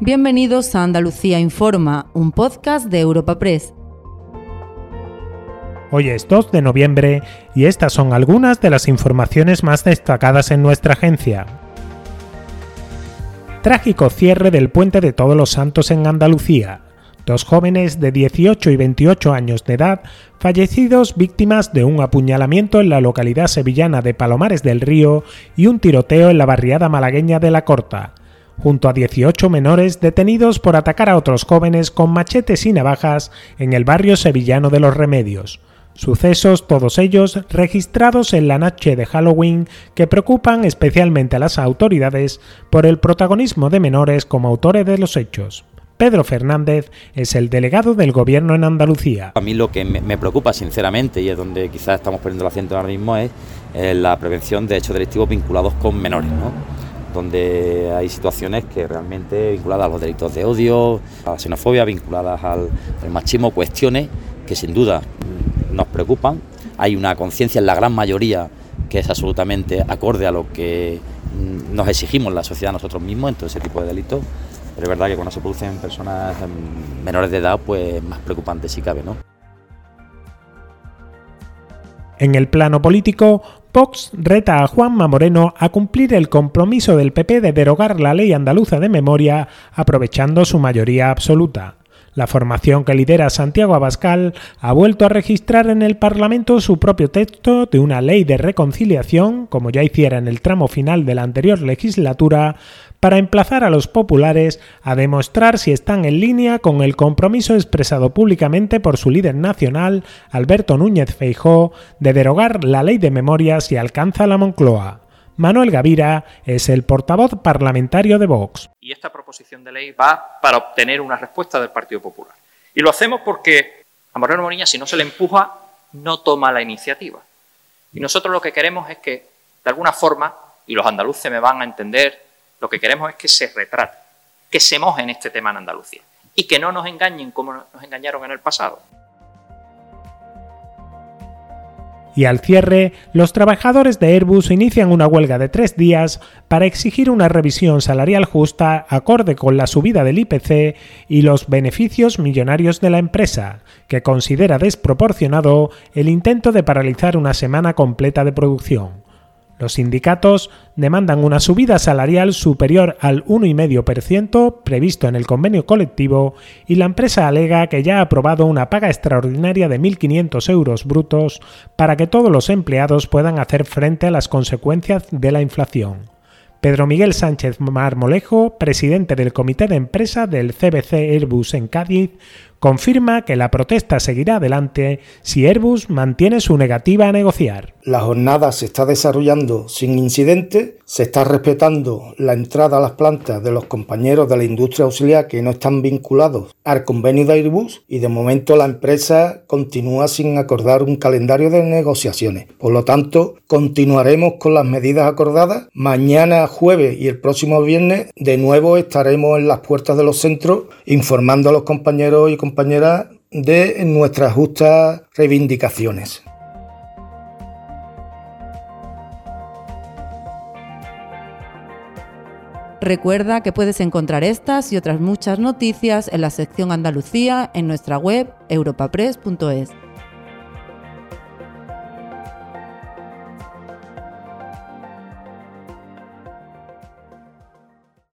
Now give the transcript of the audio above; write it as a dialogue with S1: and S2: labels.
S1: Bienvenidos a Andalucía Informa, un podcast de Europa Press.
S2: Hoy es 2 de noviembre y estas son algunas de las informaciones más destacadas en nuestra agencia. Trágico cierre del puente de Todos los Santos en Andalucía. Dos jóvenes de 18 y 28 años de edad fallecidos víctimas de un apuñalamiento en la localidad sevillana de Palomares del Río y un tiroteo en la barriada malagueña de La Corta junto a 18 menores detenidos por atacar a otros jóvenes con machetes y navajas en el barrio sevillano de Los Remedios. Sucesos, todos ellos registrados en la noche de Halloween que preocupan especialmente a las autoridades por el protagonismo de menores como autores de los hechos. Pedro Fernández es el delegado del gobierno en Andalucía.
S3: A mí lo que me preocupa sinceramente y es donde quizás estamos poniendo el acento ahora mismo es la prevención de hechos delictivos vinculados con menores. ¿no? Donde hay situaciones que realmente vinculadas a los delitos de odio, a la xenofobia, vinculadas al, machismo, cuestiones que sin duda nos preocupan. Hay una conciencia en la gran mayoría que es absolutamente acorde a lo que nos exigimos la sociedad nosotros mismos en todo ese tipo de delitos. Pero es verdad que cuando se producen personas menores de edad, pues más preocupante si cabe, ¿no?
S2: En el plano político, Vox reta a Juanma Moreno a cumplir el compromiso del PP de derogar la ley andaluza de memoria aprovechando su mayoría absoluta. La formación que lidera Santiago Abascal ha vuelto a registrar en el Parlamento su propio texto de una ley de reconciliación, como ya hiciera en el tramo final de la anterior legislatura, para emplazar a los populares a demostrar si están en línea con el compromiso expresado públicamente por su líder nacional, Alberto Núñez Feijó, de derogar la ley de memoria si alcanza la Moncloa. Manuel Gavira es el portavoz parlamentario de Vox.
S4: Y esta proposición de ley va para obtener una respuesta del Partido Popular. Y lo hacemos porque a Moreno Moriña, si no se le empuja, no toma la iniciativa. Y nosotros lo que queremos es que, de alguna forma, y los andaluces me van a entender lo que queremos es que se retrate, que se moje en este tema en Andalucía y que no nos engañen como nos engañaron en el pasado.
S2: Y al cierre, los trabajadores de Airbus inician una huelga de tres días para exigir una revisión salarial justa acorde con la subida del IPC y los beneficios millonarios de la empresa, que considera desproporcionado el intento de paralizar una semana completa de producción. Los sindicatos demandan una subida salarial superior al 1,5% previsto en el convenio colectivo y la empresa alega que ya ha aprobado una paga extraordinaria de 1.500 euros brutos para que todos los empleados puedan hacer frente a las consecuencias de la inflación. Pedro Miguel Sánchez Marmolejo, presidente del comité de empresa del CBC Airbus en Cádiz, confirma que la protesta seguirá adelante si Airbus mantiene su negativa a negociar.
S5: La jornada se está desarrollando sin incidente, se está respetando la entrada a las plantas de los compañeros de la industria auxiliar que no están vinculados al convenio de Airbus y de momento la empresa continúa sin acordar un calendario de negociaciones. Por lo tanto, continuaremos con las medidas acordadas. Mañana jueves y el próximo viernes de nuevo estaremos en las puertas de los centros informando a los compañeros y compañeras de nuestras justas reivindicaciones.
S1: Recuerda que puedes encontrar estas y otras muchas noticias en la sección Andalucía en nuestra web europapress.es.